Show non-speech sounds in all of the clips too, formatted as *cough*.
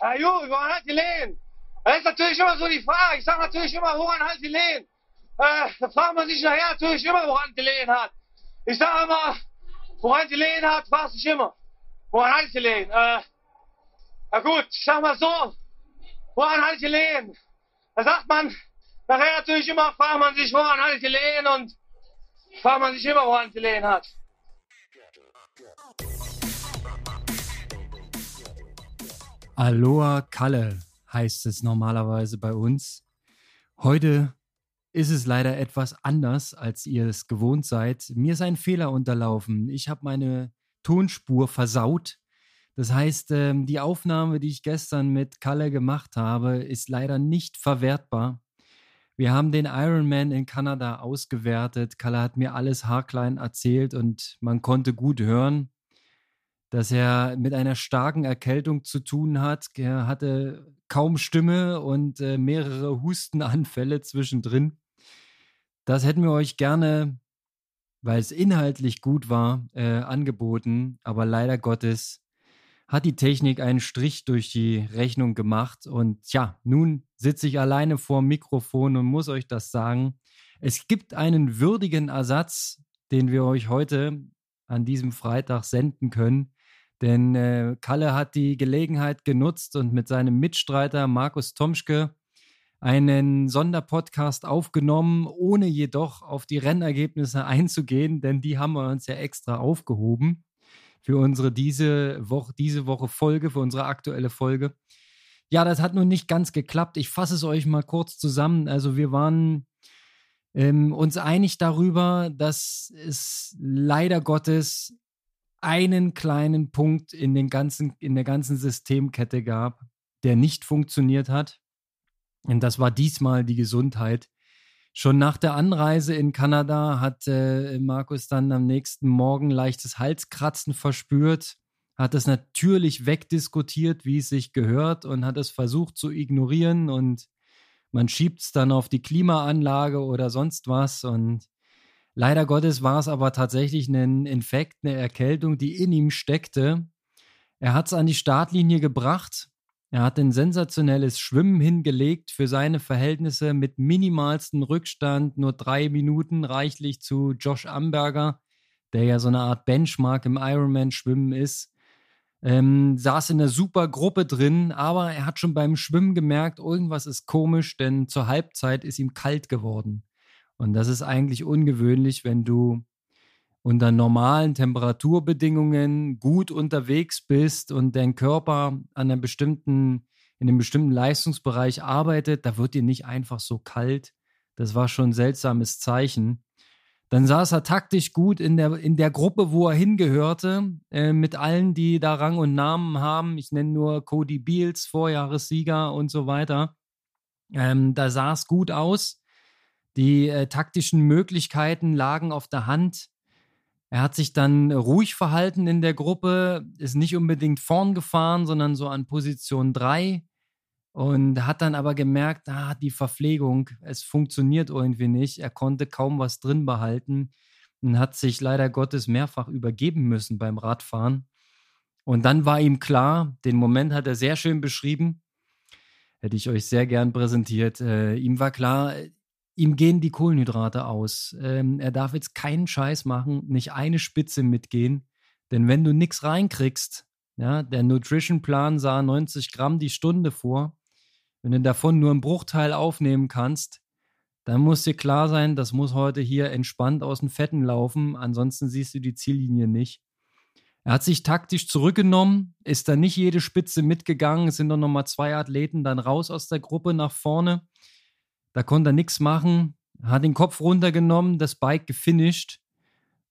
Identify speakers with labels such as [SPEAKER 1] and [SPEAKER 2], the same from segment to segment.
[SPEAKER 1] Ja, Juri, woran hat die Lehen? Das ist natürlich immer so die Frage. Ich sage natürlich immer, woran hat die Lehen? Äh, da fragt man sich nachher natürlich immer, woran die Lehen hat. Ich sage immer, woran die Lehen hat, fragt sich immer. Woran hat die Lehen? Äh, na gut, ich sag mal so, woran hat die Lehen? Da sagt man, nachher natürlich immer, fragt man sich, woran hat die Lehen und fragt man sich immer, woran die Lehen hat.
[SPEAKER 2] Aloha Kalle heißt es normalerweise bei uns. Heute ist es leider etwas anders, als ihr es gewohnt seid. Mir ist ein Fehler unterlaufen. Ich habe meine Tonspur versaut. Das heißt, ähm, die Aufnahme, die ich gestern mit Kalle gemacht habe, ist leider nicht verwertbar. Wir haben den Ironman in Kanada ausgewertet. Kalle hat mir alles haarklein erzählt und man konnte gut hören, dass er mit einer starken Erkältung zu tun hat. Er hatte kaum Stimme und äh, mehrere Hustenanfälle zwischendrin. Das hätten wir euch gerne, weil es inhaltlich gut war, äh, angeboten. Aber leider Gottes hat die Technik einen Strich durch die Rechnung gemacht. Und ja, nun sitze ich alleine vor dem Mikrofon und muss euch das sagen. Es gibt einen würdigen Ersatz, den wir euch heute an diesem Freitag senden können. Denn äh, Kalle hat die Gelegenheit genutzt und mit seinem Mitstreiter Markus Tomschke einen Sonderpodcast aufgenommen, ohne jedoch auf die Rennergebnisse einzugehen, denn die haben wir uns ja extra aufgehoben für unsere diese Woche, diese Woche Folge, für unsere aktuelle Folge. Ja, das hat nun nicht ganz geklappt. Ich fasse es euch mal kurz zusammen. Also wir waren ähm, uns einig darüber, dass es leider Gottes einen kleinen Punkt in, den ganzen, in der ganzen Systemkette gab, der nicht funktioniert hat. Und das war diesmal die Gesundheit. Schon nach der Anreise in Kanada hat äh, Markus dann am nächsten Morgen leichtes Halskratzen verspürt, hat es natürlich wegdiskutiert, wie es sich gehört und hat es versucht zu ignorieren und man schiebt es dann auf die Klimaanlage oder sonst was und Leider Gottes war es aber tatsächlich ein Infekt, eine Erkältung, die in ihm steckte. Er hat es an die Startlinie gebracht. Er hat ein sensationelles Schwimmen hingelegt für seine Verhältnisse mit minimalstem Rückstand, nur drei Minuten reichlich zu Josh Amberger, der ja so eine Art Benchmark im Ironman-Schwimmen ist. Ähm, saß in einer super Gruppe drin, aber er hat schon beim Schwimmen gemerkt, irgendwas ist komisch, denn zur Halbzeit ist ihm kalt geworden. Und das ist eigentlich ungewöhnlich, wenn du unter normalen Temperaturbedingungen gut unterwegs bist und dein Körper an einem bestimmten, in einem bestimmten Leistungsbereich arbeitet, da wird dir nicht einfach so kalt. Das war schon ein seltsames Zeichen. Dann saß er taktisch gut in der, in der Gruppe, wo er hingehörte, äh, mit allen, die da Rang und Namen haben. Ich nenne nur Cody Beals, Vorjahressieger und so weiter. Ähm, da sah es gut aus. Die äh, taktischen Möglichkeiten lagen auf der Hand. Er hat sich dann ruhig verhalten in der Gruppe, ist nicht unbedingt vorn gefahren, sondern so an Position 3 und hat dann aber gemerkt, ah, die Verpflegung, es funktioniert irgendwie nicht. Er konnte kaum was drin behalten und hat sich leider Gottes mehrfach übergeben müssen beim Radfahren. Und dann war ihm klar, den Moment hat er sehr schön beschrieben, hätte ich euch sehr gern präsentiert. Äh, ihm war klar, ihm gehen die Kohlenhydrate aus. Ähm, er darf jetzt keinen Scheiß machen, nicht eine Spitze mitgehen. Denn wenn du nichts reinkriegst, ja, der Nutrition-Plan sah 90 Gramm die Stunde vor. Wenn du davon nur einen Bruchteil aufnehmen kannst, dann muss dir klar sein, das muss heute hier entspannt aus den Fetten laufen, ansonsten siehst du die Ziellinie nicht. Er hat sich taktisch zurückgenommen, ist dann nicht jede Spitze mitgegangen, es sind noch mal zwei Athleten dann raus aus der Gruppe nach vorne. Da konnte er nichts machen, hat den Kopf runtergenommen, das Bike gefinisht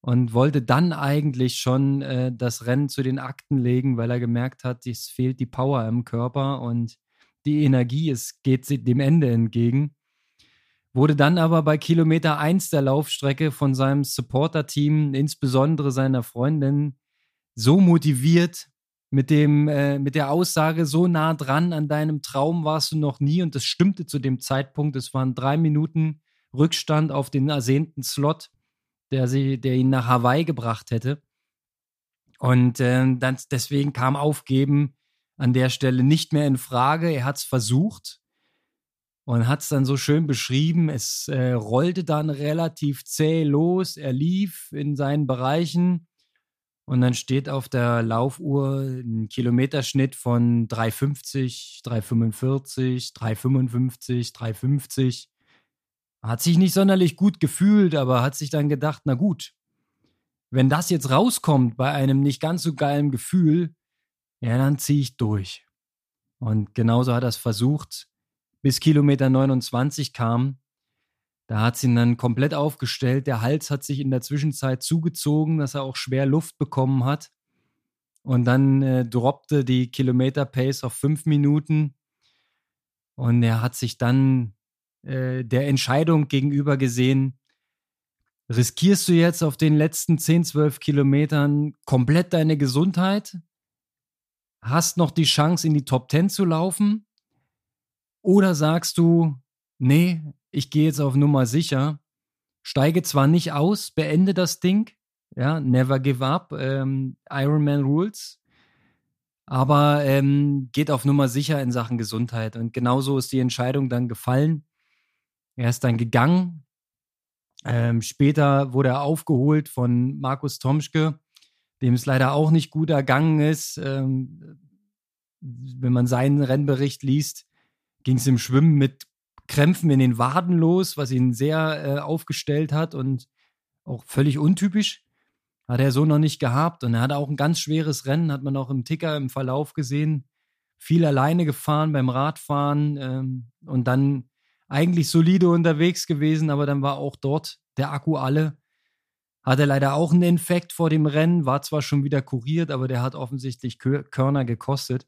[SPEAKER 2] und wollte dann eigentlich schon äh, das Rennen zu den Akten legen, weil er gemerkt hat, es fehlt die Power im Körper und die Energie, es geht dem Ende entgegen. Wurde dann aber bei Kilometer 1 der Laufstrecke von seinem Supporter-Team, insbesondere seiner Freundin, so motiviert, mit dem, äh, mit der Aussage, so nah dran an deinem Traum warst du noch nie und das stimmte zu dem Zeitpunkt. Es waren drei Minuten Rückstand auf den ersehnten Slot, der, sie, der ihn nach Hawaii gebracht hätte. Und äh, dann, deswegen kam Aufgeben an der Stelle nicht mehr in Frage. Er hat es versucht und hat es dann so schön beschrieben. Es äh, rollte dann relativ zäh los. Er lief in seinen Bereichen und dann steht auf der Laufuhr ein Kilometerschnitt von 3,50, 3,45, 3,55, 3,50. Hat sich nicht sonderlich gut gefühlt, aber hat sich dann gedacht, na gut, wenn das jetzt rauskommt bei einem nicht ganz so geilen Gefühl, ja, dann ziehe ich durch. Und genauso hat er es versucht, bis Kilometer 29 kam. Da hat sie ihn dann komplett aufgestellt. Der Hals hat sich in der Zwischenzeit zugezogen, dass er auch schwer Luft bekommen hat. Und dann äh, droppte die Kilometer-Pace auf fünf Minuten. Und er hat sich dann äh, der Entscheidung gegenüber gesehen, riskierst du jetzt auf den letzten 10, 12 Kilometern komplett deine Gesundheit? Hast noch die Chance, in die Top 10 zu laufen? Oder sagst du, nee, ich gehe jetzt auf Nummer sicher, steige zwar nicht aus, beende das Ding, ja, never give up, ähm, Ironman Rules, aber ähm, geht auf Nummer sicher in Sachen Gesundheit. Und genauso ist die Entscheidung dann gefallen. Er ist dann gegangen, ähm, später wurde er aufgeholt von Markus Tomschke, dem es leider auch nicht gut ergangen ist. Ähm, wenn man seinen Rennbericht liest, ging es im Schwimmen mit Krämpfen in den Waden los, was ihn sehr äh, aufgestellt hat und auch völlig untypisch. Hat er so noch nicht gehabt. Und er hatte auch ein ganz schweres Rennen, hat man auch im Ticker im Verlauf gesehen. Viel alleine gefahren beim Radfahren ähm, und dann eigentlich solide unterwegs gewesen, aber dann war auch dort der Akku alle. Hatte leider auch einen Infekt vor dem Rennen, war zwar schon wieder kuriert, aber der hat offensichtlich Körner gekostet.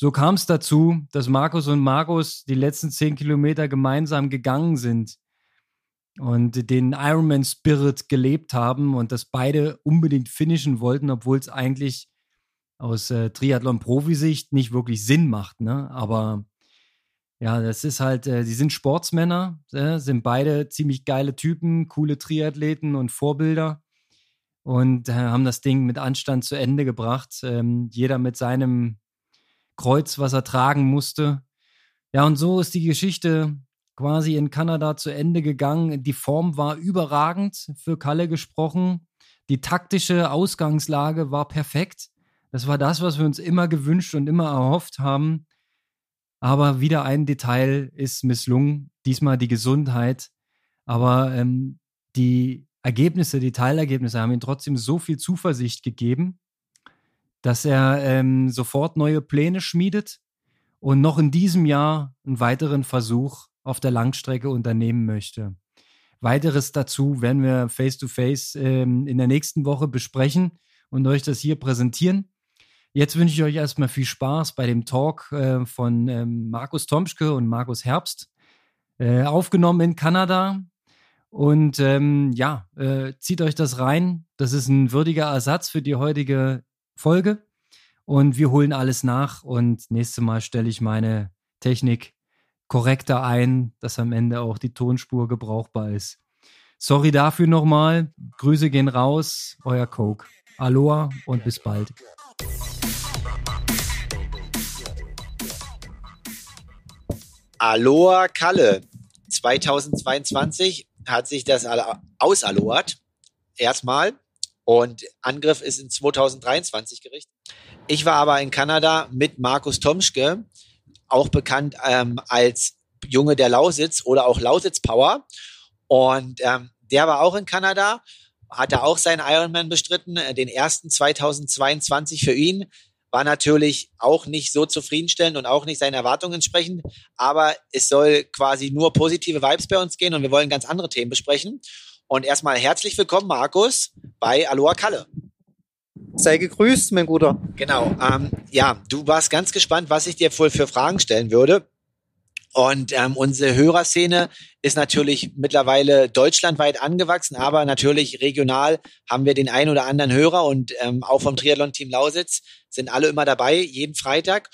[SPEAKER 2] So kam es dazu, dass Markus und Markus die letzten zehn Kilometer gemeinsam gegangen sind und den Ironman Spirit gelebt haben und dass beide unbedingt finishen wollten, obwohl es eigentlich aus äh, Triathlon-Profisicht nicht wirklich Sinn macht. Ne? Aber ja, das ist halt, äh, die sind Sportsmänner, äh, sind beide ziemlich geile Typen, coole Triathleten und Vorbilder und äh, haben das Ding mit Anstand zu Ende gebracht. Ähm, jeder mit seinem Kreuz, was er tragen musste. Ja, und so ist die Geschichte quasi in Kanada zu Ende gegangen. Die Form war überragend für Kalle gesprochen. Die taktische Ausgangslage war perfekt. Das war das, was wir uns immer gewünscht und immer erhofft haben. Aber wieder ein Detail ist misslungen, diesmal die Gesundheit. Aber ähm, die Ergebnisse, die Teilergebnisse haben ihm trotzdem so viel Zuversicht gegeben, dass er ähm, sofort neue Pläne schmiedet und noch in diesem Jahr einen weiteren Versuch auf der Langstrecke unternehmen möchte. Weiteres dazu werden wir face-to-face -face, ähm, in der nächsten Woche besprechen und euch das hier präsentieren. Jetzt wünsche ich euch erstmal viel Spaß bei dem Talk äh, von ähm, Markus Tomschke und Markus Herbst, äh, aufgenommen in Kanada. Und ähm, ja, äh, zieht euch das rein. Das ist ein würdiger Ersatz für die heutige Folge. Und wir holen alles nach. Und nächstes Mal stelle ich meine Technik korrekter ein, dass am Ende auch die Tonspur gebrauchbar ist. Sorry dafür nochmal. Grüße gehen raus. Euer Coke. Aloha und bis bald.
[SPEAKER 3] Aloha Kalle. 2022 hat sich das ausaloert. Erstmal. Und Angriff ist in 2023 gerichtet. Ich war aber in Kanada mit Markus Tomschke, auch bekannt ähm, als Junge der Lausitz oder auch Lausitz Power. Und ähm, der war auch in Kanada, hatte auch seinen Ironman bestritten, äh, den ersten 2022 für ihn war natürlich auch nicht so zufriedenstellend und auch nicht seinen Erwartungen entsprechend. Aber es soll quasi nur positive Vibes bei uns gehen und wir wollen ganz andere Themen besprechen. Und erstmal herzlich willkommen, Markus, bei Aloha Kalle.
[SPEAKER 4] Sei gegrüßt, mein Guter.
[SPEAKER 3] Genau. Ähm, ja, du warst ganz gespannt, was ich dir wohl für Fragen stellen würde. Und ähm, unsere Hörerszene ist natürlich mittlerweile deutschlandweit angewachsen, aber natürlich regional haben wir den einen oder anderen Hörer und ähm, auch vom Triathlon-Team Lausitz sind alle immer dabei, jeden Freitag.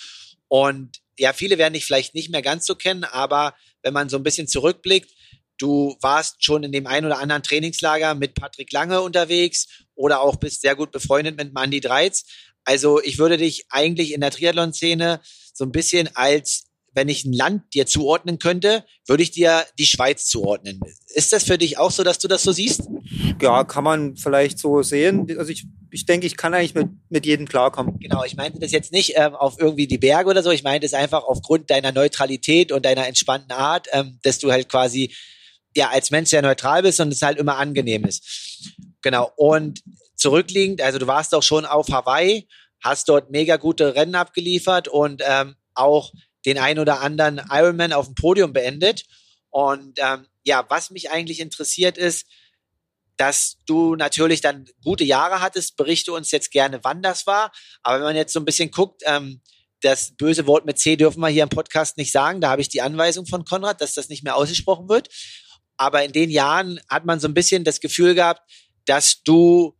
[SPEAKER 3] Und ja, viele werden dich vielleicht nicht mehr ganz so kennen, aber wenn man so ein bisschen zurückblickt, du warst schon in dem einen oder anderen Trainingslager mit Patrick Lange unterwegs oder auch bist sehr gut befreundet mit Mandy Dreiz. Also ich würde dich eigentlich in der Triathlon-Szene so ein bisschen als wenn ich ein Land dir zuordnen könnte, würde ich dir die Schweiz zuordnen. Ist das für dich auch so, dass du das so siehst?
[SPEAKER 4] Ja, kann man vielleicht so sehen. Also ich, ich denke, ich kann eigentlich mit, mit jedem klarkommen.
[SPEAKER 3] Genau, ich meinte das jetzt nicht ähm, auf irgendwie die Berge oder so. Ich meinte es einfach aufgrund deiner Neutralität und deiner entspannten Art, ähm, dass du halt quasi ja als Mensch sehr neutral bist und es halt immer angenehm ist. Genau. Und zurückliegend, also du warst auch schon auf Hawaii, hast dort mega gute Rennen abgeliefert und ähm, auch den ein oder anderen Ironman auf dem Podium beendet. Und ähm, ja, was mich eigentlich interessiert ist, dass du natürlich dann gute Jahre hattest. Berichte uns jetzt gerne, wann das war. Aber wenn man jetzt so ein bisschen guckt, ähm, das böse Wort mit C dürfen wir hier im Podcast nicht sagen. Da habe ich die Anweisung von Konrad, dass das nicht mehr ausgesprochen wird. Aber in den Jahren hat man so ein bisschen das Gefühl gehabt, dass du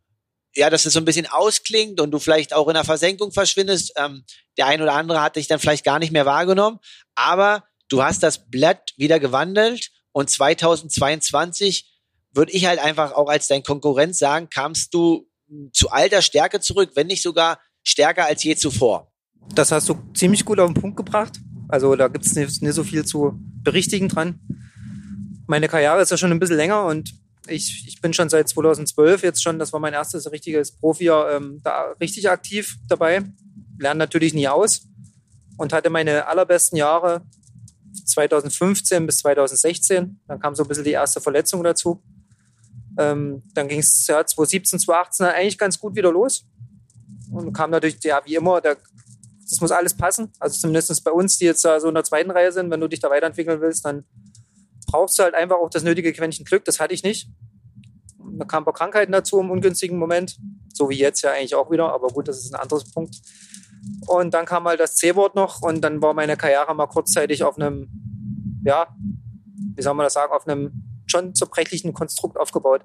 [SPEAKER 3] ja, dass es so ein bisschen ausklingt und du vielleicht auch in der Versenkung verschwindest. Ähm, der ein oder andere hat dich dann vielleicht gar nicht mehr wahrgenommen, aber du hast das Blatt wieder gewandelt und 2022 würde ich halt einfach auch als dein Konkurrent sagen, kamst du zu alter Stärke zurück, wenn nicht sogar stärker als je zuvor.
[SPEAKER 4] Das hast du ziemlich gut auf den Punkt gebracht. Also da gibt es nicht, nicht so viel zu berichtigen dran. Meine Karriere ist ja schon ein bisschen länger und ich, ich bin schon seit 2012 jetzt schon, das war mein erstes richtiges Profi, ähm, da richtig aktiv dabei. Lerne natürlich nie aus und hatte meine allerbesten Jahre 2015 bis 2016. Dann kam so ein bisschen die erste Verletzung dazu. Ähm, dann ging es ja 2017, 2018 eigentlich ganz gut wieder los. Und kam natürlich, ja, wie immer, da, das muss alles passen. Also zumindest bei uns, die jetzt so in der zweiten Reihe sind, wenn du dich da weiterentwickeln willst, dann brauchst du halt einfach auch das nötige Quäntchen Glück. Das hatte ich nicht. Da kamen ein paar Krankheiten dazu im ungünstigen Moment. So wie jetzt ja eigentlich auch wieder. Aber gut, das ist ein anderes Punkt. Und dann kam halt das C-Wort noch und dann war meine Karriere mal kurzzeitig auf einem, ja, wie soll man das sagen, auf einem schon zerbrechlichen Konstrukt aufgebaut.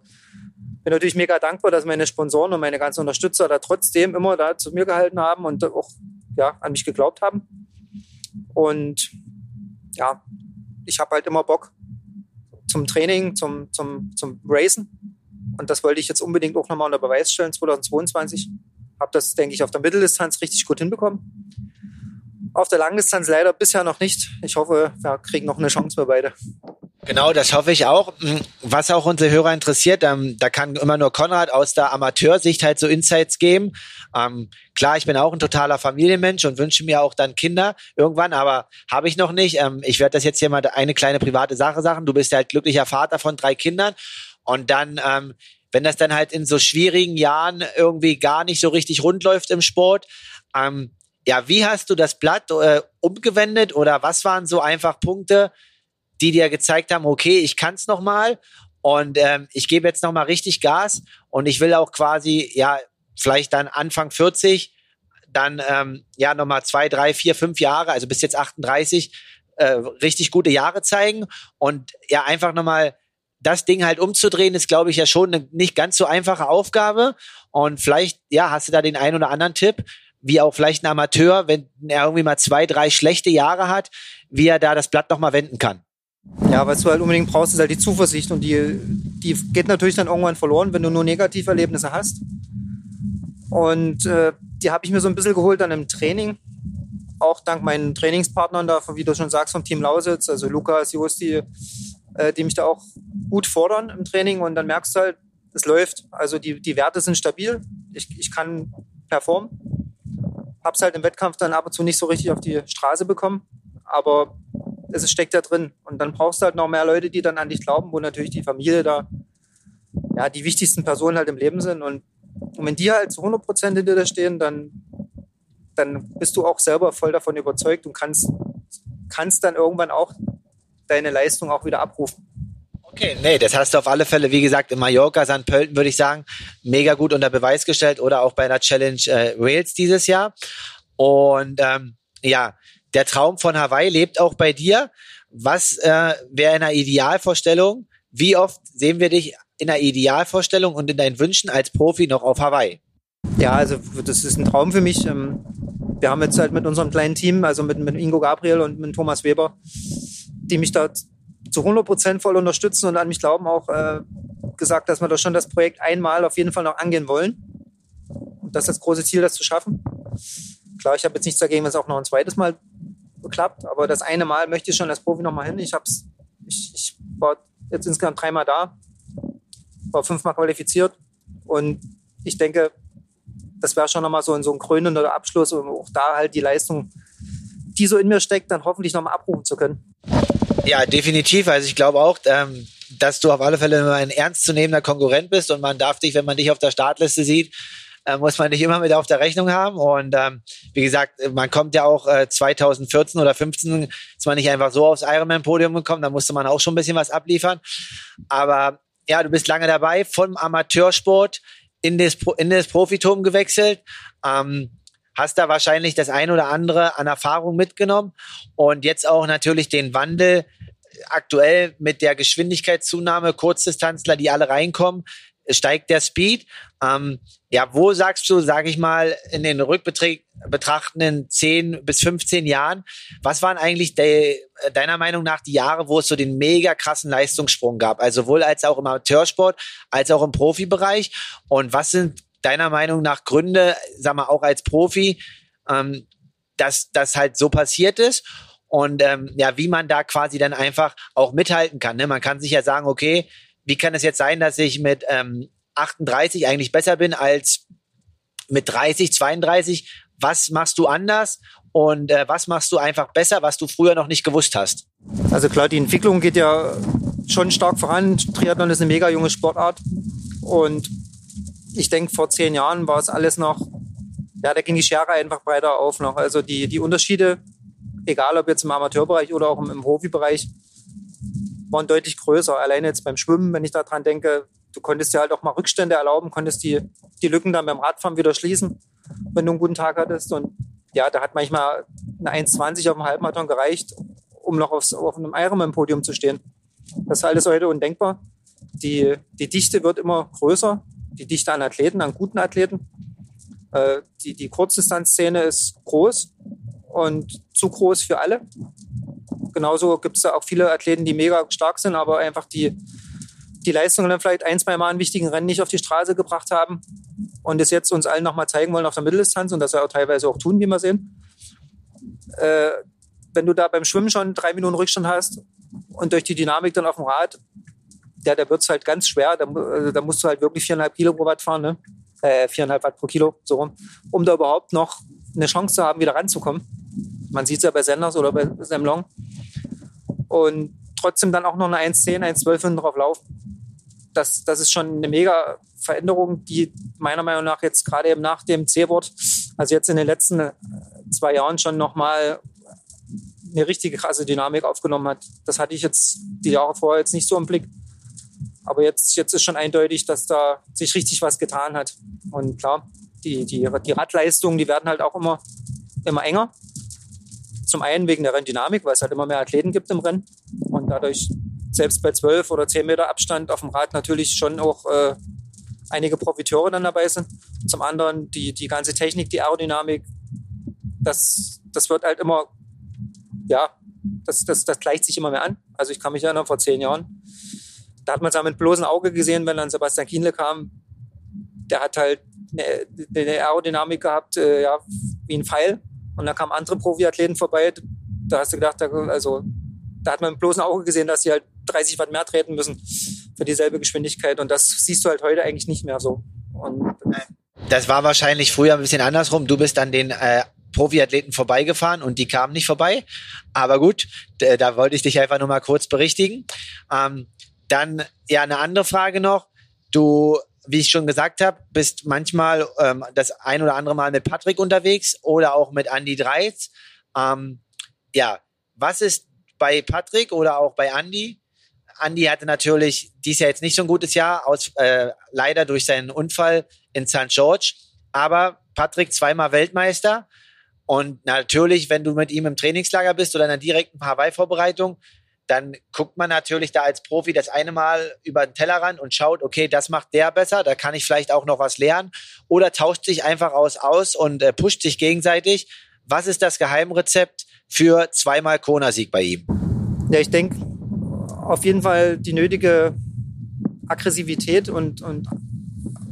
[SPEAKER 4] Bin natürlich mega dankbar, dass meine Sponsoren und meine ganzen Unterstützer da trotzdem immer da zu mir gehalten haben und auch ja, an mich geglaubt haben. Und ja, ich habe halt immer Bock, zum Training, zum, zum, zum Racen. Und das wollte ich jetzt unbedingt auch nochmal unter Beweis stellen, 2022. Habe das, denke ich, auf der Mitteldistanz richtig gut hinbekommen. Auf der Langdistanz leider bisher noch nicht. Ich hoffe, wir kriegen noch eine Chance für beide.
[SPEAKER 3] Genau, das hoffe ich auch. Hm, was auch unsere Hörer interessiert, ähm, da kann immer nur Konrad aus der Amateursicht halt so Insights geben. Ähm, klar, ich bin auch ein totaler Familienmensch und wünsche mir auch dann Kinder irgendwann, aber habe ich noch nicht. Ähm, ich werde das jetzt hier mal eine kleine private Sache sagen. Du bist ja halt glücklicher Vater von drei Kindern und dann, ähm, wenn das dann halt in so schwierigen Jahren irgendwie gar nicht so richtig rund läuft im Sport, ähm, ja, wie hast du das Blatt äh, umgewendet oder was waren so einfach Punkte, die dir gezeigt haben, okay, ich kann es nochmal und ähm, ich gebe jetzt nochmal richtig Gas und ich will auch quasi, ja, vielleicht dann Anfang 40, dann ähm, ja nochmal zwei, drei, vier, fünf Jahre, also bis jetzt 38, äh, richtig gute Jahre zeigen und ja, einfach nochmal das Ding halt umzudrehen, ist, glaube ich, ja schon eine nicht ganz so einfache Aufgabe. Und vielleicht, ja, hast du da den einen oder anderen Tipp, wie auch vielleicht ein Amateur, wenn er irgendwie mal zwei, drei schlechte Jahre hat, wie er da das Blatt nochmal wenden kann.
[SPEAKER 4] Ja, was du halt unbedingt brauchst, ist halt die Zuversicht und die, die geht natürlich dann irgendwann verloren, wenn du nur Negativerlebnisse hast. Und äh, die habe ich mir so ein bisschen geholt dann im Training. Auch dank meinen Trainingspartnern da, wie du schon sagst, vom Team Lausitz, also Lukas, Josti, äh, die mich da auch gut fordern im Training. Und dann merkst du halt, es läuft. Also die, die Werte sind stabil. Ich, ich kann performen. Hab's halt im Wettkampf dann ab und zu nicht so richtig auf die Straße bekommen. Aber es steckt da drin. Und dann brauchst du halt noch mehr Leute, die dann an dich glauben, wo natürlich die Familie da ja, die wichtigsten Personen halt im Leben sind. Und, und wenn die halt zu 100 Prozent hinter dir stehen, dann, dann bist du auch selber voll davon überzeugt und kannst, kannst dann irgendwann auch deine Leistung auch wieder abrufen.
[SPEAKER 3] Okay, nee, das hast du auf alle Fälle, wie gesagt, in Mallorca, St. Pölten, würde ich sagen, mega gut unter Beweis gestellt oder auch bei einer Challenge äh, Rails dieses Jahr. Und ähm, ja, der Traum von Hawaii lebt auch bei dir. Was äh, wäre in einer Idealvorstellung? Wie oft sehen wir dich in einer Idealvorstellung und in deinen Wünschen als Profi noch auf Hawaii?
[SPEAKER 4] Ja, also das ist ein Traum für mich. Ähm, wir haben jetzt halt mit unserem kleinen Team, also mit, mit Ingo Gabriel und mit Thomas Weber, die mich da zu 100 Prozent voll unterstützen und an mich glauben, auch äh, gesagt, dass wir da schon das Projekt einmal auf jeden Fall noch angehen wollen. Und das ist das große Ziel, das zu schaffen. Klar, ich habe jetzt nichts dagegen, wenn es auch noch ein zweites Mal klappt, aber das eine Mal möchte ich schon als Profi noch mal hin. Ich, hab's, ich, ich war jetzt insgesamt dreimal da, war fünfmal qualifiziert und ich denke, das wäre schon nochmal so, so ein krönender Abschluss, um auch da halt die Leistung, die so in mir steckt, dann hoffentlich nochmal abrufen zu können.
[SPEAKER 3] Ja, definitiv. Also ich glaube auch, ähm, dass du auf alle Fälle ein ernstzunehmender Konkurrent bist und man darf dich, wenn man dich auf der Startliste sieht, äh, muss man nicht immer mit auf der Rechnung haben. Und ähm, wie gesagt, man kommt ja auch äh, 2014 oder 15 ist man nicht einfach so aufs Ironman-Podium gekommen, da musste man auch schon ein bisschen was abliefern. Aber ja, du bist lange dabei, vom Amateursport in das, in das Profitum gewechselt. Ähm, hast da wahrscheinlich das ein oder andere an Erfahrung mitgenommen. Und jetzt auch natürlich den Wandel aktuell mit der Geschwindigkeitszunahme, Kurzdistanzler, die alle reinkommen, steigt der Speed. Ähm, ja, wo sagst du, sage ich mal, in den rückbetrachtenden 10 bis 15 Jahren, was waren eigentlich de, deiner Meinung nach die Jahre, wo es so den mega krassen Leistungssprung gab? Also sowohl als auch im Amateursport, als auch im Profibereich. Und was sind deiner Meinung nach Gründe, sag mal, auch als Profi, ähm, dass das halt so passiert ist? Und ähm, ja, wie man da quasi dann einfach auch mithalten kann. Ne? Man kann sich ja sagen, okay, wie kann es jetzt sein, dass ich mit ähm, 38 eigentlich besser bin als mit 30, 32? Was machst du anders und äh, was machst du einfach besser, was du früher noch nicht gewusst hast?
[SPEAKER 4] Also klar, die Entwicklung geht ja schon stark voran. Triathlon ist eine mega junge Sportart und ich denke, vor zehn Jahren war es alles noch, ja, da ging die Schere einfach breiter auf noch. Also die, die Unterschiede, egal ob jetzt im Amateurbereich oder auch im, im Profibereich, waren deutlich größer. Alleine jetzt beim Schwimmen, wenn ich daran denke, du konntest dir halt auch mal Rückstände erlauben, konntest die, die Lücken dann beim Radfahren wieder schließen, wenn du einen guten Tag hattest. Und ja, da hat manchmal eine 1,20 auf dem Halbmarathon gereicht, um noch aufs, auf einem Ironman-Podium zu stehen. Das ist alles heute undenkbar. Die, die Dichte wird immer größer, die Dichte an Athleten, an guten Athleten. Äh, die, die Kurzdistanzszene ist groß und zu groß für alle. Genauso gibt es da auch viele Athleten, die mega stark sind, aber einfach die, die Leistungen dann vielleicht ein, zwei Mal in wichtigen Rennen nicht auf die Straße gebracht haben und es jetzt uns allen nochmal zeigen wollen auf der Mitteldistanz und das ja auch teilweise auch tun, wie wir sehen. Äh, wenn du da beim Schwimmen schon drei Minuten Rückstand hast und durch die Dynamik dann auf dem Rad, ja, da wird es halt ganz schwer. Da, also, da, musst du halt wirklich viereinhalb Kilo pro Watt fahren, ne? Äh, viereinhalb Watt pro Kilo, so rum, um da überhaupt noch eine Chance zu haben, wieder ranzukommen. Man sieht es ja bei Senders oder bei Semlong. Und trotzdem dann auch noch eine 1,10, 1,12 hinten drauf laufen. Das, das ist schon eine mega Veränderung, die meiner Meinung nach jetzt gerade eben nach dem C-Wort, also jetzt in den letzten äh, zwei Jahren schon nochmal eine richtige krasse Dynamik aufgenommen hat. Das hatte ich jetzt die Jahre vorher jetzt nicht so im Blick. Aber jetzt, jetzt ist schon eindeutig, dass da sich richtig was getan hat. Und klar, die, die, die Radleistungen, die werden halt auch immer, immer enger. Zum einen wegen der Renndynamik, weil es halt immer mehr Athleten gibt im Rennen. Und dadurch selbst bei 12 oder 10 Meter Abstand auf dem Rad natürlich schon auch äh, einige Profiteure dann dabei sind. Zum anderen die, die ganze Technik, die Aerodynamik, das, das wird halt immer, ja, das, das, das gleicht sich immer mehr an. Also ich kann mich erinnern, vor zehn Jahren, da hat man es ja mit bloßem Auge gesehen, wenn dann Sebastian Kienle kam. Der hat halt eine, eine Aerodynamik gehabt, äh, ja, wie ein Pfeil. Und dann kamen andere Profiathleten vorbei. Da hast du gedacht, da, also, da hat man mit bloßem Auge gesehen, dass sie halt 30 Watt mehr treten müssen für dieselbe Geschwindigkeit. Und das siehst du halt heute eigentlich nicht mehr so. Und,
[SPEAKER 3] das war wahrscheinlich früher ein bisschen andersrum. Du bist an den äh, Profiathleten vorbeigefahren und die kamen nicht vorbei. Aber gut, da wollte ich dich einfach nur mal kurz berichtigen. Ähm, dann ja eine andere Frage noch. Du, wie ich schon gesagt habe, bist manchmal ähm, das ein oder andere Mal mit Patrick unterwegs oder auch mit Andy Dreiz. Ähm, ja, was ist bei Patrick oder auch bei Andy? Andy hatte natürlich dies Jahr jetzt nicht so ein gutes Jahr, aus, äh, leider durch seinen Unfall in St. George. Aber Patrick zweimal Weltmeister. Und natürlich, wenn du mit ihm im Trainingslager bist oder in einer direkten Hawaii-Vorbereitung, dann guckt man natürlich da als Profi das eine Mal über den Tellerrand und schaut, okay, das macht der besser, da kann ich vielleicht auch noch was lernen. Oder tauscht sich einfach aus aus und äh, pusht sich gegenseitig. Was ist das Geheimrezept für zweimal Kona-Sieg bei ihm?
[SPEAKER 4] Ja, ich denke auf jeden Fall die nötige Aggressivität und, und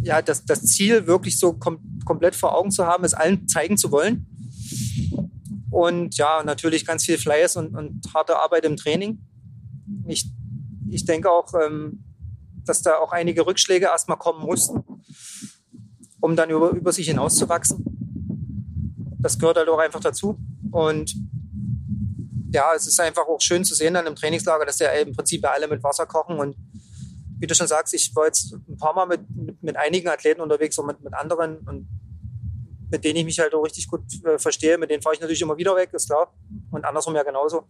[SPEAKER 4] ja, das, das Ziel wirklich so kom komplett vor Augen zu haben, es allen zeigen zu wollen. Und ja, natürlich ganz viel Fleiß und, und harte Arbeit im Training. Ich, ich denke auch, ähm, dass da auch einige Rückschläge erstmal kommen mussten, um dann über, über sich hinauszuwachsen. Das gehört halt auch einfach dazu. Und ja, es ist einfach auch schön zu sehen dann im Trainingslager, dass ja im Prinzip alle mit Wasser kochen. Und wie du schon sagst, ich war jetzt ein paar Mal mit, mit, mit einigen Athleten unterwegs und mit, mit anderen und mit denen ich mich halt auch richtig gut äh, verstehe. Mit denen fahre ich natürlich immer wieder weg, ist klar. Und andersrum ja genauso.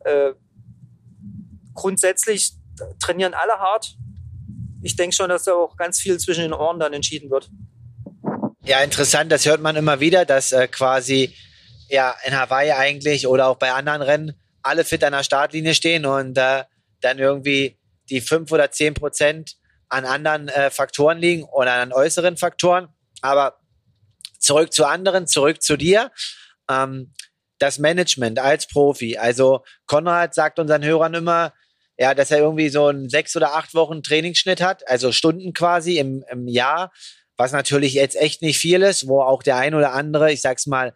[SPEAKER 4] Äh, grundsätzlich trainieren alle hart. Ich denke schon, dass da auch ganz viel zwischen den Ohren dann entschieden wird.
[SPEAKER 3] Ja, interessant, das hört man immer wieder, dass äh, quasi ja in Hawaii eigentlich oder auch bei anderen Rennen alle fit an der Startlinie stehen und äh, dann irgendwie die fünf oder zehn Prozent an anderen äh, Faktoren liegen oder an äußeren Faktoren. Aber zurück zu anderen, zurück zu dir. Ähm, das Management als Profi. Also Konrad sagt unseren Hörern immer, ja, dass er irgendwie so einen sechs oder acht Wochen Trainingsschnitt hat, also Stunden quasi im, im Jahr, was natürlich jetzt echt nicht viel ist, wo auch der ein oder andere, ich sag's mal,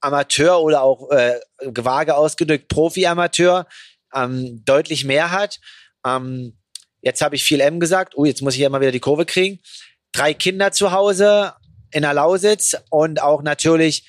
[SPEAKER 3] Amateur oder auch äh, vage ausgedrückt Profi-Amateur ähm, deutlich mehr hat. Ähm, jetzt habe ich viel M gesagt. Oh, jetzt muss ich ja mal wieder die Kurve kriegen. Drei Kinder zu Hause in der Lausitz und auch natürlich,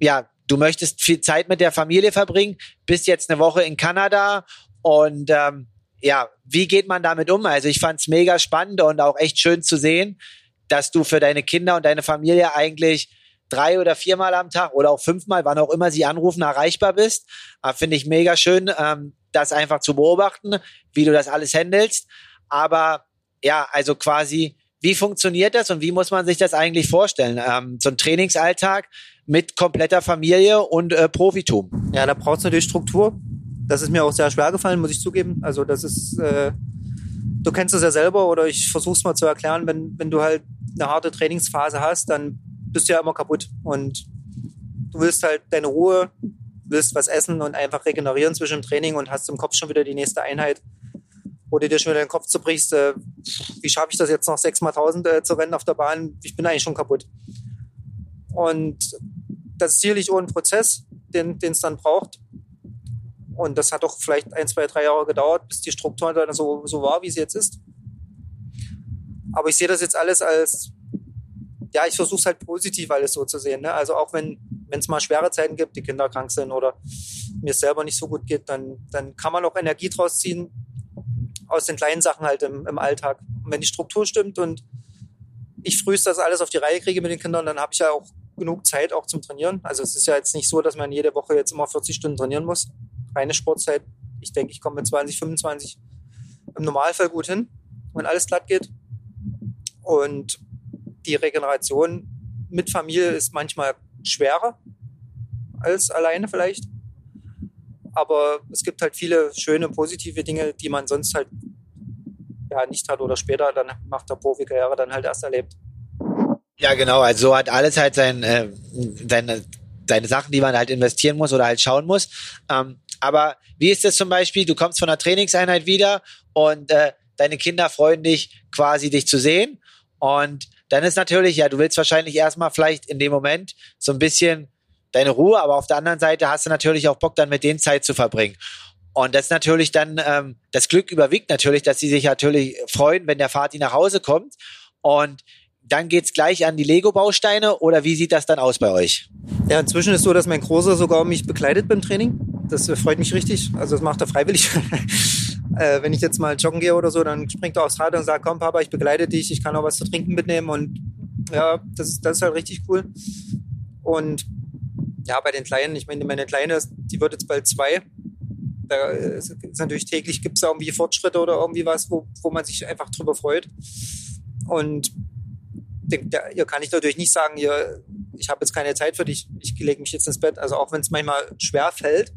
[SPEAKER 3] ja, du möchtest viel Zeit mit der Familie verbringen, bist jetzt eine Woche in Kanada und ähm, ja, wie geht man damit um? Also ich fand es mega spannend und auch echt schön zu sehen, dass du für deine Kinder und deine Familie eigentlich drei oder viermal am Tag oder auch fünfmal, wann auch immer sie anrufen, erreichbar bist. Äh, Finde ich mega schön, ähm, das einfach zu beobachten, wie du das alles handelst. Aber ja, also quasi, wie funktioniert das und wie muss man sich das eigentlich vorstellen? Ähm, so ein Trainingsalltag mit kompletter Familie und äh, Profitum.
[SPEAKER 4] Ja, da braucht es natürlich Struktur. Das ist mir auch sehr schwer gefallen, muss ich zugeben. Also das ist, äh, du kennst das ja selber oder ich versuche es mal zu erklären, wenn, wenn du halt eine harte Trainingsphase hast, dann bist du ja immer kaputt. Und du willst halt deine Ruhe, willst was essen und einfach regenerieren zwischen dem Training und hast im Kopf schon wieder die nächste Einheit, wo du dir schon wieder den Kopf zerbrichst, äh, wie schaffe ich das jetzt noch sechs mal tausend äh, zu rennen auf der Bahn? Ich bin eigentlich schon kaputt. Und das ist sicherlich auch ein Prozess, den es dann braucht. Und das hat doch vielleicht ein, zwei, drei Jahre gedauert, bis die Struktur dann so, so war, wie sie jetzt ist. Aber ich sehe das jetzt alles als ja, ich versuche es halt positiv alles so zu sehen. Ne? Also auch wenn es mal schwere Zeiten gibt, die Kinder krank sind oder mir selber nicht so gut geht, dann, dann kann man auch Energie draus ziehen aus den kleinen Sachen halt im, im Alltag. Und wenn die Struktur stimmt und ich frühst das alles auf die Reihe kriege mit den Kindern, dann habe ich ja auch genug Zeit auch zum Trainieren. Also es ist ja jetzt nicht so, dass man jede Woche jetzt immer 40 Stunden trainieren muss. Reine Sportzeit. Ich denke, ich komme mit 20, 25 im Normalfall gut hin, wenn alles glatt geht. Und die Regeneration mit Familie ist manchmal schwerer als alleine vielleicht. Aber es gibt halt viele schöne, positive Dinge, die man sonst halt ja nicht hat oder später dann nach der Profikarriere dann halt erst erlebt.
[SPEAKER 3] Ja, genau. Also so hat alles halt sein, äh, seine, seine Sachen, die man halt investieren muss oder halt schauen muss. Ähm, aber wie ist es zum Beispiel, du kommst von einer Trainingseinheit wieder und äh, deine Kinder freuen dich quasi, dich zu sehen. Und dann ist natürlich, ja, du willst wahrscheinlich erstmal vielleicht in dem Moment so ein bisschen deine Ruhe, aber auf der anderen Seite hast du natürlich auch Bock, dann mit denen Zeit zu verbringen. Und das natürlich dann, ähm, das Glück überwiegt natürlich, dass sie sich natürlich freuen, wenn der Vati nach Hause kommt. Und dann geht's gleich an die Lego-Bausteine oder wie sieht das dann aus bei euch?
[SPEAKER 4] Ja, inzwischen ist so, dass mein Großer sogar mich begleitet beim Training. Das freut mich richtig. Also das macht er freiwillig. *laughs* äh, wenn ich jetzt mal joggen gehe oder so, dann springt er aufs Rad und sagt, komm Papa, ich begleite dich, ich kann auch was zu trinken mitnehmen und ja, das ist, das ist halt richtig cool. Und ja, bei den Kleinen, ich meine, meine Kleine, die wird jetzt bald zwei. Da ist natürlich täglich gibt es irgendwie Fortschritte oder irgendwie was, wo, wo man sich einfach drüber freut. Und ihr kann ich natürlich nicht sagen, ihr, ich habe jetzt keine Zeit für dich, ich lege mich jetzt ins Bett. Also auch wenn es manchmal schwer fällt,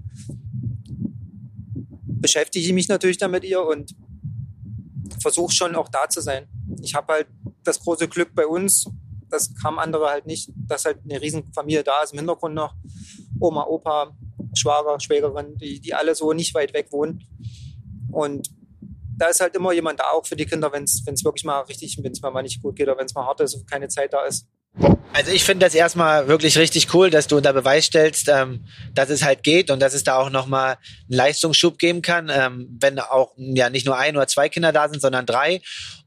[SPEAKER 4] beschäftige ich mich natürlich damit ihr und versuche schon auch da zu sein. Ich habe halt das große Glück bei uns, das haben andere halt nicht, dass halt eine Riesenfamilie da ist im Hintergrund noch. Oma, Opa, Schwager, Schwägerin, die, die alle so nicht weit weg wohnen. Und da ist halt immer jemand da, auch für die Kinder, wenn es wirklich mal richtig, wenn es mal nicht gut geht oder wenn es mal hart ist und keine Zeit da ist.
[SPEAKER 3] Also ich finde das erstmal wirklich richtig cool, dass du unter Beweis stellst, ähm, dass es halt geht und dass es da auch nochmal einen Leistungsschub geben kann, ähm, wenn auch ja nicht nur ein oder zwei Kinder da sind, sondern drei.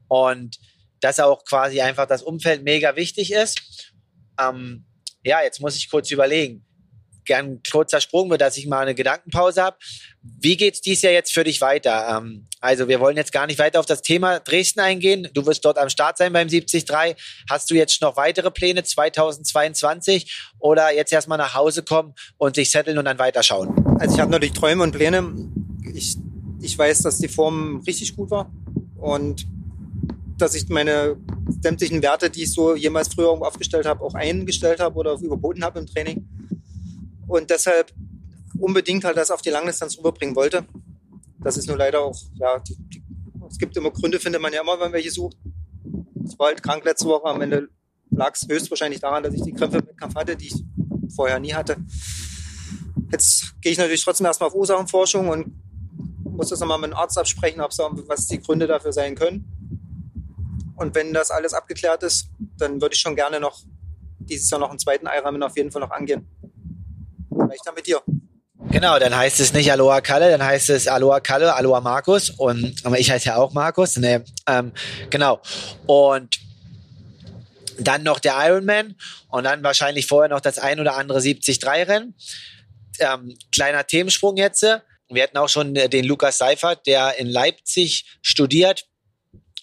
[SPEAKER 3] Und dass auch quasi einfach das Umfeld mega wichtig ist. Ähm, ja, jetzt muss ich kurz überlegen. Gern kurzer Sprung, dass ich mal eine Gedankenpause habe. Wie geht's dies Jahr jetzt für dich weiter? Ähm, also wir wollen jetzt gar nicht weiter auf das Thema Dresden eingehen. Du wirst dort am Start sein beim 73. Hast du jetzt noch weitere Pläne 2022 oder jetzt erstmal nach Hause kommen und sich setteln und dann weiterschauen?
[SPEAKER 4] Also ich habe natürlich Träume und Pläne. Ich, ich weiß, dass die Form richtig gut war und dass ich meine sämtlichen Werte, die ich so jemals früher aufgestellt habe, auch eingestellt habe oder überboten habe im Training. Und deshalb unbedingt halt das auf die Langdistanz rüberbringen wollte. Das ist nur leider auch, ja, die, die, es gibt immer Gründe, findet man ja immer, wenn man welche sucht. Ich war halt krank letzte Woche. Am Ende lag es höchstwahrscheinlich daran, dass ich die Krämpfe mit Kampf hatte, die ich vorher nie hatte. Jetzt gehe ich natürlich trotzdem erstmal auf Ursachenforschung und muss das nochmal mit dem Arzt absprechen, ob was die Gründe dafür sein können. Und wenn das alles abgeklärt ist, dann würde ich schon gerne noch dieses Jahr noch einen zweiten Eirahmen auf jeden Fall noch angehen. Vielleicht dann mit dir.
[SPEAKER 3] Genau, dann heißt es nicht Aloha Kalle, dann heißt es Aloha Kalle, Aloha Markus und ich heiße ja auch Markus. Ne, ähm, genau. Und dann noch der Ironman und dann wahrscheinlich vorher noch das ein oder andere 73-Rennen. Ähm, kleiner Themensprung jetzt. Wir hatten auch schon den Lukas Seifert, der in Leipzig studiert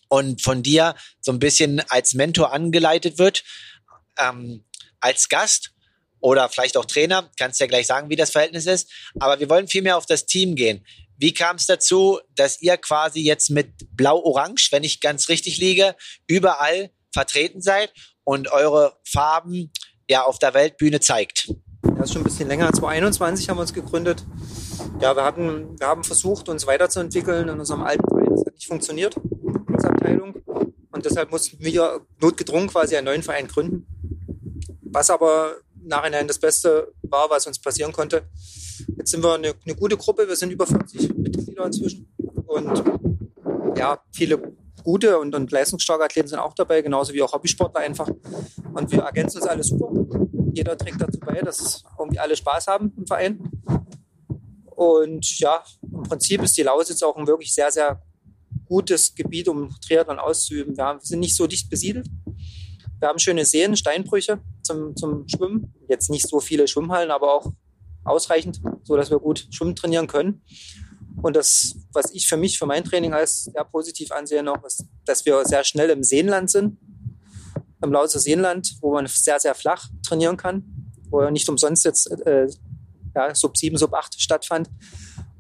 [SPEAKER 3] und von dir so ein bisschen als Mentor angeleitet wird, ähm, als Gast oder vielleicht auch Trainer, kannst ja gleich sagen, wie das Verhältnis ist. Aber wir wollen viel mehr auf das Team gehen. Wie kam es dazu, dass ihr quasi jetzt mit Blau-Orange, wenn ich ganz richtig liege, überall vertreten seid und eure Farben ja auf der Weltbühne zeigt?
[SPEAKER 4] Das ist schon ein bisschen länger. 2021 haben wir uns gegründet. Ja, wir hatten, wir haben versucht, uns weiterzuentwickeln in unserem alten Verein. Das hat nicht funktioniert. Abteilung. Und deshalb mussten wir notgedrungen quasi einen neuen Verein gründen. Was aber nachhinein das Beste war, was uns passieren konnte. Jetzt sind wir eine, eine gute Gruppe. Wir sind über 50 Mitglieder inzwischen. Und ja, viele gute und, und leistungsstarke Athleten sind auch dabei, genauso wie auch Hobbysportler einfach. Und wir ergänzen uns alle super. Jeder trägt dazu bei, dass irgendwie alle Spaß haben im Verein. Und ja, im Prinzip ist die Lausitz auch ein wirklich sehr, sehr gutes Gebiet, um Triathlon auszuüben. Wir, sind nicht so dicht besiedelt. Wir haben schöne Seen, Steinbrüche zum, zum Schwimmen. Jetzt nicht so viele Schwimmhallen, aber auch ausreichend, so dass wir gut schwimmen trainieren können. Und das, was ich für mich, für mein Training als sehr positiv ansehe noch, ist, dass wir sehr schnell im Seenland sind. Im Lausitzer Seenland, wo man sehr, sehr flach trainieren kann, wo nicht umsonst jetzt äh, ja, Sub 7, Sub 8 stattfand.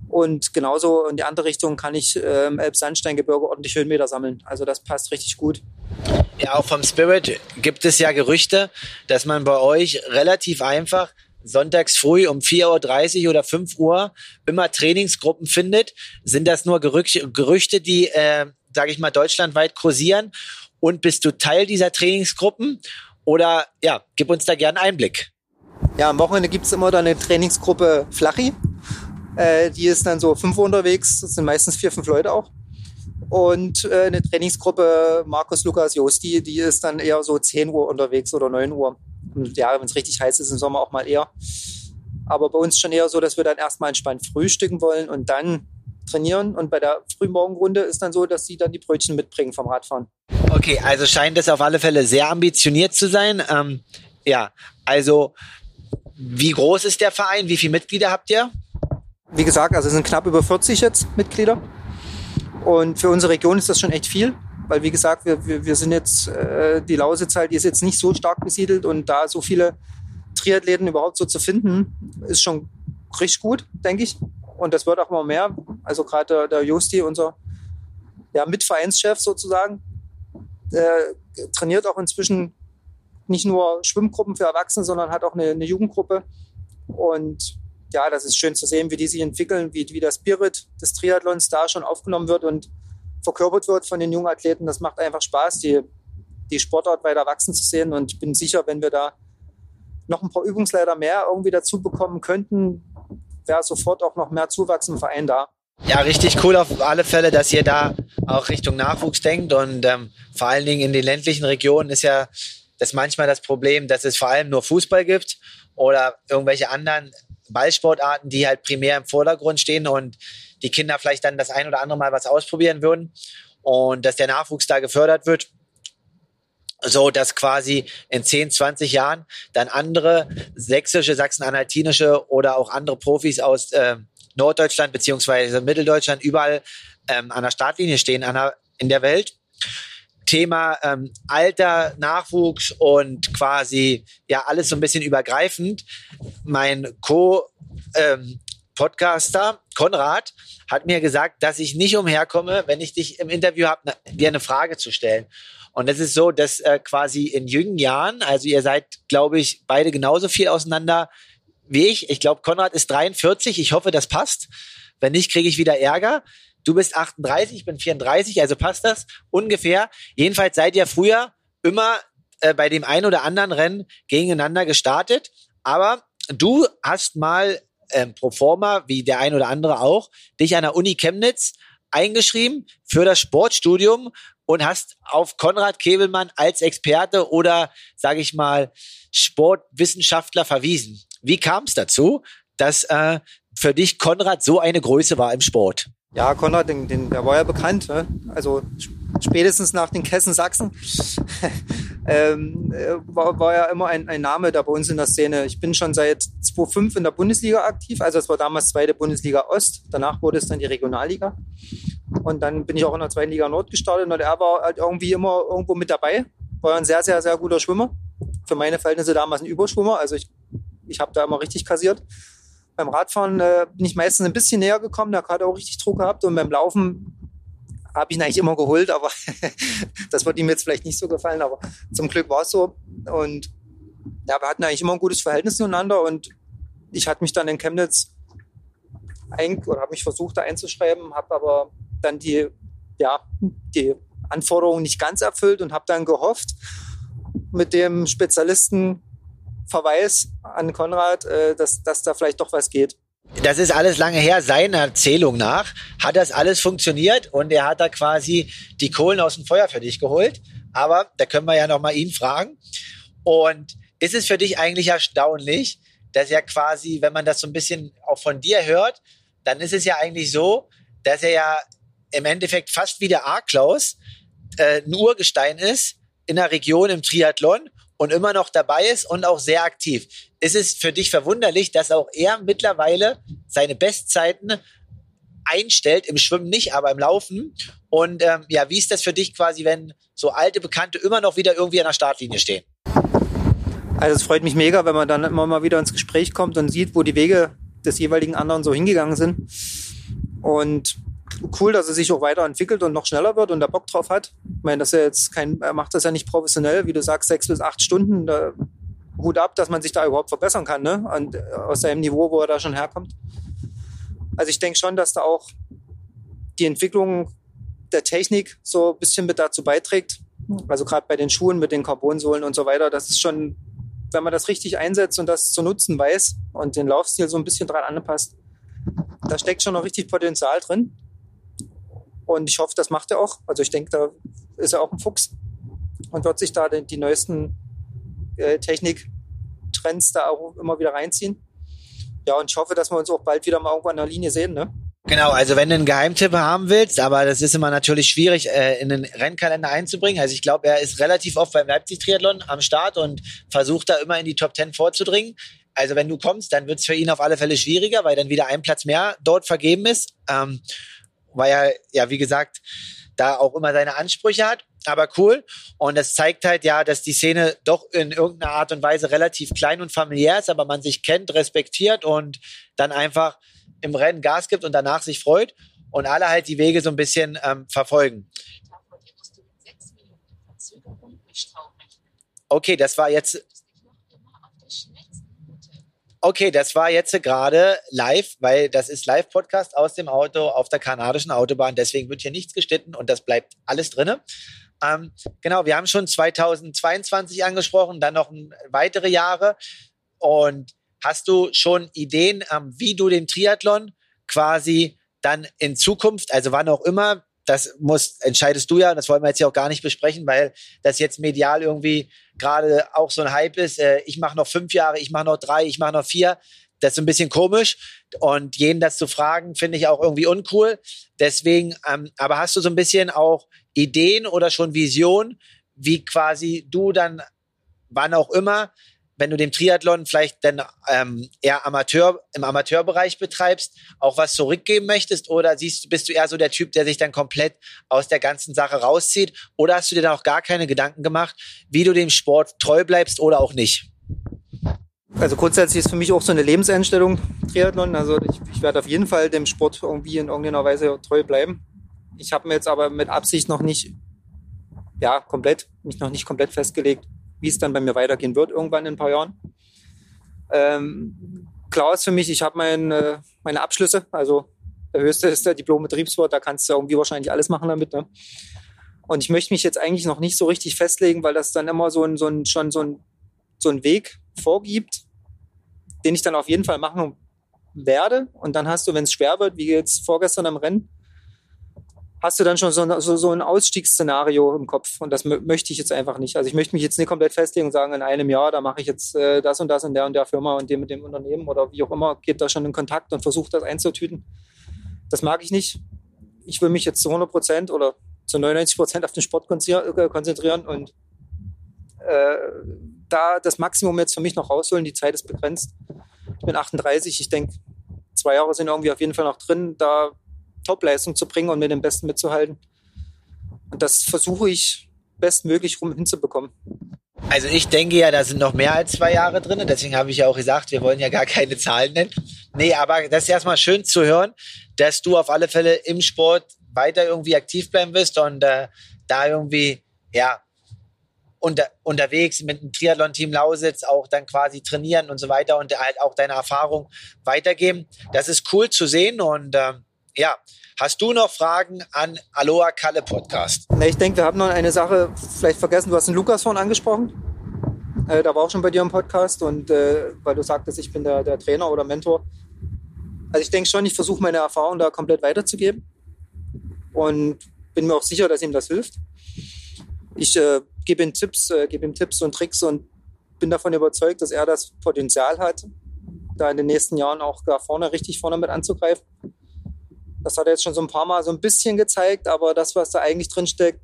[SPEAKER 4] Und genauso in die andere Richtung kann ich äh, im Elbsandsteingebirge ordentlich Höhenmeter sammeln. Also das passt richtig gut.
[SPEAKER 3] Ja, auch vom Spirit gibt es ja Gerüchte, dass man bei euch relativ einfach sonntags früh um 4.30 Uhr oder 5 Uhr immer Trainingsgruppen findet. Sind das nur Gerüchte, die, äh, sage ich mal, deutschlandweit kursieren? Und bist du Teil dieser Trainingsgruppen? Oder ja, gib uns da gerne Einblick.
[SPEAKER 4] Ja, am Wochenende gibt es immer dann eine Trainingsgruppe Flachi. Äh, die ist dann so fünf unterwegs, das sind meistens vier, fünf Leute auch. Und äh, eine Trainingsgruppe Markus Lukas Josti, die ist dann eher so 10 Uhr unterwegs oder 9 Uhr. Ja, wenn es richtig heiß ist im Sommer auch mal eher. Aber bei uns schon eher so, dass wir dann erstmal entspannt frühstücken wollen und dann trainieren. Und bei der Frühmorgenrunde ist dann so, dass sie dann die Brötchen mitbringen vom Radfahren.
[SPEAKER 3] Okay, also scheint es auf alle Fälle sehr ambitioniert zu sein. Ähm, ja, also wie groß ist der Verein? Wie viele Mitglieder habt ihr?
[SPEAKER 4] Wie gesagt, also es sind knapp über 40 jetzt Mitglieder. Und für unsere Region ist das schon echt viel, weil wie gesagt, wir, wir, wir sind jetzt, äh, die die ist jetzt nicht so stark besiedelt und da so viele Triathleten überhaupt so zu finden, ist schon richtig gut, denke ich. Und das wird auch immer mehr. Also gerade der, der Justi, unser ja, Mitvereinschef sozusagen, der trainiert auch inzwischen nicht nur Schwimmgruppen für Erwachsene, sondern hat auch eine, eine Jugendgruppe. Und ja, das ist schön zu sehen, wie die sich entwickeln, wie, wie der Spirit des Triathlons da schon aufgenommen wird und verkörpert wird von den jungen Athleten. Das macht einfach Spaß, die, die Sportart weiter wachsen zu sehen. Und ich bin sicher, wenn wir da noch ein paar Übungsleiter mehr irgendwie dazu bekommen könnten, wäre sofort auch noch mehr Zuwachs im Verein da.
[SPEAKER 3] Ja, richtig cool auf alle Fälle, dass ihr da auch Richtung Nachwuchs denkt und ähm, vor allen Dingen in den ländlichen Regionen ist ja das manchmal das Problem, dass es vor allem nur Fußball gibt oder irgendwelche anderen Ballsportarten, die halt primär im Vordergrund stehen und die Kinder vielleicht dann das ein oder andere Mal was ausprobieren würden und dass der Nachwuchs da gefördert wird so dass quasi in 10, 20 Jahren dann andere sächsische, sachsen-anhaltinische oder auch andere Profis aus äh, Norddeutschland beziehungsweise Mitteldeutschland überall ähm, an der Startlinie stehen an der, in der Welt. Thema ähm, Alter, Nachwuchs und quasi ja alles so ein bisschen übergreifend. Mein Co ähm, Konrad hat mir gesagt, dass ich nicht umherkomme, wenn ich dich im Interview habe, dir eine Frage zu stellen. Und es ist so, dass äh, quasi in jungen Jahren, also ihr seid, glaube ich, beide genauso viel auseinander wie ich. Ich glaube, Konrad ist 43. Ich hoffe, das passt. Wenn nicht, kriege ich wieder Ärger. Du bist 38, ich bin 34, also passt das ungefähr. Jedenfalls seid ihr früher immer äh, bei dem einen oder anderen Rennen gegeneinander gestartet. Aber du hast mal ähm, pro forma, wie der ein oder andere auch, dich an der Uni Chemnitz eingeschrieben für das Sportstudium und hast auf Konrad Kebelmann als Experte oder, sage ich mal, Sportwissenschaftler verwiesen. Wie kam es dazu, dass äh, für dich Konrad so eine Größe war im Sport?
[SPEAKER 4] Ja, Konrad, den, den, der war ja bekannt. Ne? Also spätestens nach den Kessen Sachsen *laughs* ähm, äh, war, war ja immer ein, ein Name da bei uns in der Szene. Ich bin schon seit 2005 in der Bundesliga aktiv. Also es war damals zweite Bundesliga Ost. Danach wurde es dann die Regionalliga. Und dann bin ich auch in der zweiten Liga Nord gestartet und er war halt irgendwie immer irgendwo mit dabei. War ein sehr, sehr, sehr guter Schwimmer. Für meine Verhältnisse damals ein Überschwimmer. Also ich, ich habe da immer richtig kassiert. Beim Radfahren äh, bin ich meistens ein bisschen näher gekommen, da hat auch richtig Druck gehabt. Und beim Laufen habe ich ihn eigentlich immer geholt, aber *laughs* das wird ihm jetzt vielleicht nicht so gefallen. Aber zum Glück war es so. Und ja, wir hatten eigentlich immer ein gutes Verhältnis zueinander. Und ich hatte mich dann in Chemnitz ein, oder habe mich versucht, da einzuschreiben, habe aber dann die, ja, die Anforderungen nicht ganz erfüllt und habe dann gehofft, mit dem Spezialistenverweis an Konrad, äh, dass, dass da vielleicht doch was geht.
[SPEAKER 3] Das ist alles lange her. Seiner Erzählung nach hat das alles funktioniert und er hat da quasi die Kohlen aus dem Feuer für dich geholt. Aber da können wir ja noch mal ihn fragen. Und ist es für dich eigentlich erstaunlich, dass er quasi, wenn man das so ein bisschen auch von dir hört, dann ist es ja eigentlich so, dass er ja im Endeffekt fast wie der A-Klaus äh, ein Urgestein ist in der Region im Triathlon und immer noch dabei ist und auch sehr aktiv. Ist es für dich verwunderlich, dass auch er mittlerweile seine Bestzeiten einstellt, im Schwimmen nicht, aber im Laufen? Und ähm, ja, wie ist das für dich quasi, wenn so alte Bekannte immer noch wieder irgendwie an der Startlinie stehen?
[SPEAKER 4] Also es freut mich mega, wenn man dann immer mal wieder ins Gespräch kommt und sieht, wo die Wege des jeweiligen anderen so hingegangen sind. Und cool, dass er sich auch weiterentwickelt und noch schneller wird und da Bock drauf hat. Ich meine, dass er jetzt kein, er macht das ja nicht professionell, wie du sagst, sechs bis acht Stunden. Da, Hut ab, dass man sich da überhaupt verbessern kann, ne? Und aus seinem Niveau, wo er da schon herkommt. Also ich denke schon, dass da auch die Entwicklung der Technik so ein bisschen mit dazu beiträgt. Also gerade bei den Schuhen mit den Carbonsohlen und so weiter, das ist schon, wenn man das richtig einsetzt und das zu nutzen weiß und den Laufstil so ein bisschen dran anpasst, da steckt schon noch richtig Potenzial drin. Und ich hoffe, das macht er auch. Also ich denke, da ist er auch ein Fuchs und wird sich da die, die neuesten äh, Techniktrends da auch immer wieder reinziehen. Ja, und ich hoffe, dass wir uns auch bald wieder mal irgendwo an der Linie sehen. Ne?
[SPEAKER 3] Genau, also wenn du einen Geheimtipp haben willst, aber das ist immer natürlich schwierig äh, in den Rennkalender einzubringen. Also ich glaube, er ist relativ oft beim Leipzig-Triathlon am Start und versucht da immer in die Top Ten vorzudringen. Also wenn du kommst, dann wird es für ihn auf alle Fälle schwieriger, weil dann wieder ein Platz mehr dort vergeben ist. Ähm, weil er, ja, wie gesagt, da auch immer seine Ansprüche hat. Aber cool. Und das zeigt halt ja, dass die Szene doch in irgendeiner Art und Weise relativ klein und familiär ist, aber man sich kennt, respektiert und dann einfach im Rennen Gas gibt und danach sich freut und alle halt die Wege so ein bisschen ähm, verfolgen. Okay, das war jetzt Okay, das war jetzt gerade live, weil das ist Live-Podcast aus dem Auto auf der kanadischen Autobahn. Deswegen wird hier nichts geschnitten und das bleibt alles drinne. Ähm, genau, wir haben schon 2022 angesprochen, dann noch weitere Jahre. Und hast du schon Ideen, ähm, wie du den Triathlon quasi dann in Zukunft, also wann auch immer, das muss, entscheidest du ja, das wollen wir jetzt hier auch gar nicht besprechen, weil das jetzt medial irgendwie gerade auch so ein Hype ist. Äh, ich mache noch fünf Jahre, ich mache noch drei, ich mache noch vier. Das ist ein bisschen komisch. Und jeden das zu fragen, finde ich auch irgendwie uncool. Deswegen, ähm, aber hast du so ein bisschen auch Ideen oder schon Vision, wie quasi du dann, wann auch immer, wenn du den Triathlon vielleicht dann ähm, eher Amateur im Amateurbereich betreibst, auch was zurückgeben möchtest? Oder siehst, bist du eher so der Typ, der sich dann komplett aus der ganzen Sache rauszieht? Oder hast du dir da auch gar keine Gedanken gemacht, wie du dem Sport treu bleibst oder auch nicht?
[SPEAKER 4] Also grundsätzlich ist für mich auch so eine Lebenseinstellung Triathlon. Also ich, ich werde auf jeden Fall dem Sport irgendwie in irgendeiner Weise treu bleiben. Ich habe mir jetzt aber mit Absicht noch nicht, ja, komplett, mich noch nicht komplett festgelegt, wie es dann bei mir weitergehen wird, irgendwann in ein paar Jahren. Ähm, klar ist für mich, ich habe mein, äh, meine Abschlüsse, also der höchste ist der Diplom-Betriebswirt, da kannst du irgendwie wahrscheinlich alles machen damit. Ne? Und ich möchte mich jetzt eigentlich noch nicht so richtig festlegen, weil das dann immer so ein, so ein, schon so ein, so ein Weg vorgibt, den ich dann auf jeden Fall machen werde. Und dann hast du, wenn es schwer wird, wie jetzt vorgestern am Rennen, hast du dann schon so, so, so ein Ausstiegsszenario im Kopf. Und das möchte ich jetzt einfach nicht. Also ich möchte mich jetzt nicht komplett festlegen und sagen, in einem Jahr, da mache ich jetzt äh, das und das in der und der Firma und dem mit dem Unternehmen oder wie auch immer, geht da schon in Kontakt und versucht das einzutüten. Das mag ich nicht. Ich will mich jetzt zu 100 Prozent oder zu 99 Prozent auf den Sport äh, konzentrieren und äh, da das Maximum jetzt für mich noch rausholen. Die Zeit ist begrenzt. Ich bin 38. Ich denke, zwei Jahre sind irgendwie auf jeden Fall noch drin. Da Topleistung zu bringen und mit dem Besten mitzuhalten. Und das versuche ich bestmöglich rum hinzubekommen.
[SPEAKER 3] Also ich denke ja, da sind noch mehr als zwei Jahre drin. Deswegen habe ich ja auch gesagt, wir wollen ja gar keine Zahlen nennen. Nee, aber das ist erstmal schön zu hören, dass du auf alle Fälle im Sport weiter irgendwie aktiv bleiben wirst und äh, da irgendwie, ja, unter, unterwegs mit dem Triathlon-Team Lausitz auch dann quasi trainieren und so weiter und halt auch deine Erfahrung weitergeben. Das ist cool zu sehen und äh, ja, hast du noch Fragen an Aloha Kalle Podcast?
[SPEAKER 4] ich denke, wir haben noch eine Sache vielleicht vergessen. Du hast den Lukas vorhin angesprochen. Äh, da war auch schon bei dir im Podcast und äh, weil du sagtest, ich bin der, der Trainer oder Mentor. Also ich denke schon, ich versuche meine Erfahrung da komplett weiterzugeben und bin mir auch sicher, dass ihm das hilft. Ich äh, gebe ihm Tipps, äh, gebe ihm Tipps und Tricks und bin davon überzeugt, dass er das Potenzial hat, da in den nächsten Jahren auch da vorne richtig vorne mit anzugreifen. Das hat er jetzt schon so ein paar Mal so ein bisschen gezeigt, aber das, was da eigentlich drin steckt,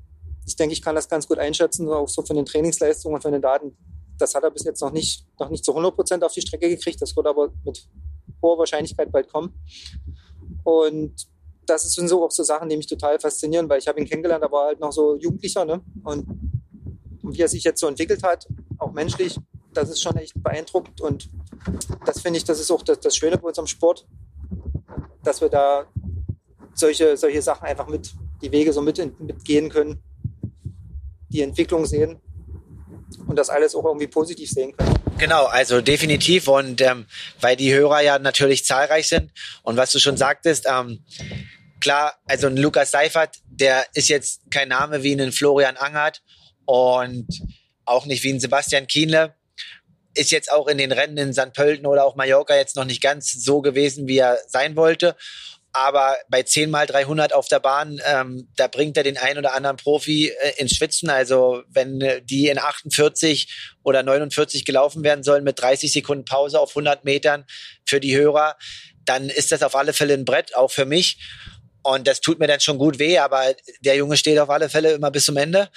[SPEAKER 4] ich denke, ich kann das ganz gut einschätzen, auch so von den Trainingsleistungen und von den Daten. Das hat er bis jetzt noch nicht, noch nicht zu 100 Prozent auf die Strecke gekriegt. Das wird aber mit hoher Wahrscheinlichkeit bald kommen. Und das sind so auch so Sachen, die mich total faszinieren, weil ich habe ihn kennengelernt, aber halt noch so Jugendlicher. Ne? Und wie er sich jetzt so entwickelt hat, auch menschlich, das ist schon echt beeindruckend. Und das finde ich, das ist auch das, das Schöne bei unserem Sport, dass wir da solche, solche Sachen einfach mit, die Wege so mit, mitgehen können, die Entwicklung sehen und das alles auch irgendwie positiv sehen können.
[SPEAKER 3] Genau, also definitiv und ähm, weil die Hörer ja natürlich zahlreich sind und was du schon sagtest, ähm, klar, also ein Lukas Seifert, der ist jetzt kein Name wie ein Florian Angert und auch nicht wie ein Sebastian Kienle, ist jetzt auch in den Rennen in St. Pölten oder auch Mallorca jetzt noch nicht ganz so gewesen, wie er sein wollte aber bei 10 mal 300 auf der Bahn, ähm, da bringt er den einen oder anderen Profi äh, ins Schwitzen. Also wenn äh, die in 48 oder 49 gelaufen werden sollen mit 30 Sekunden Pause auf 100 Metern für die Hörer, dann ist das auf alle Fälle ein Brett, auch für mich. Und das tut mir dann schon gut weh, aber der Junge steht auf alle Fälle immer bis zum Ende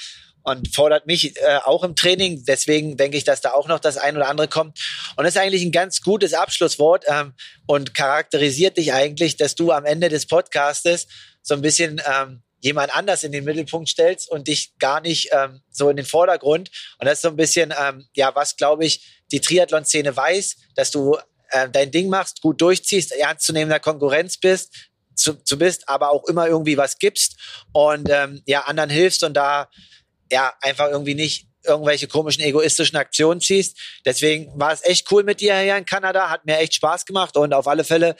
[SPEAKER 3] und fordert mich äh, auch im Training. Deswegen denke ich, dass da auch noch das ein oder andere kommt. Und das ist eigentlich ein ganz gutes Abschlusswort ähm, und charakterisiert dich eigentlich, dass du am Ende des Podcastes so ein bisschen ähm, jemand anders in den Mittelpunkt stellst und dich gar nicht ähm, so in den Vordergrund. Und das ist so ein bisschen, ähm, ja, was glaube ich, die Triathlon-Szene weiß, dass du äh, dein Ding machst, gut durchziehst, ernstzunehmender Konkurrenz bist, zu, zu bist, aber auch immer irgendwie was gibst und ähm, ja anderen hilfst und da ja, einfach irgendwie nicht irgendwelche komischen egoistischen Aktionen ziehst. Deswegen war es echt cool mit dir hier in Kanada, hat mir echt Spaß gemacht und auf alle Fälle,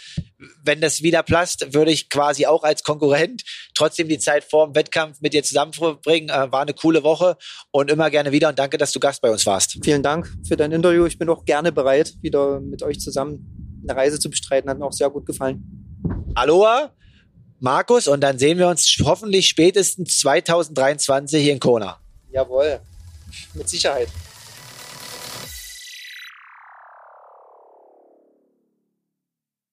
[SPEAKER 3] wenn das wieder passt, würde ich quasi auch als Konkurrent trotzdem die Zeit vor dem Wettkampf mit dir zusammen verbringen. Äh, war eine coole Woche und immer gerne wieder und danke, dass du Gast bei uns warst.
[SPEAKER 4] Vielen Dank für dein Interview. Ich bin auch gerne bereit, wieder mit euch zusammen eine Reise zu bestreiten. Hat mir auch sehr gut gefallen.
[SPEAKER 3] Aloha Markus, und dann sehen wir uns hoffentlich spätestens 2023 in Kona.
[SPEAKER 4] Jawohl, mit Sicherheit.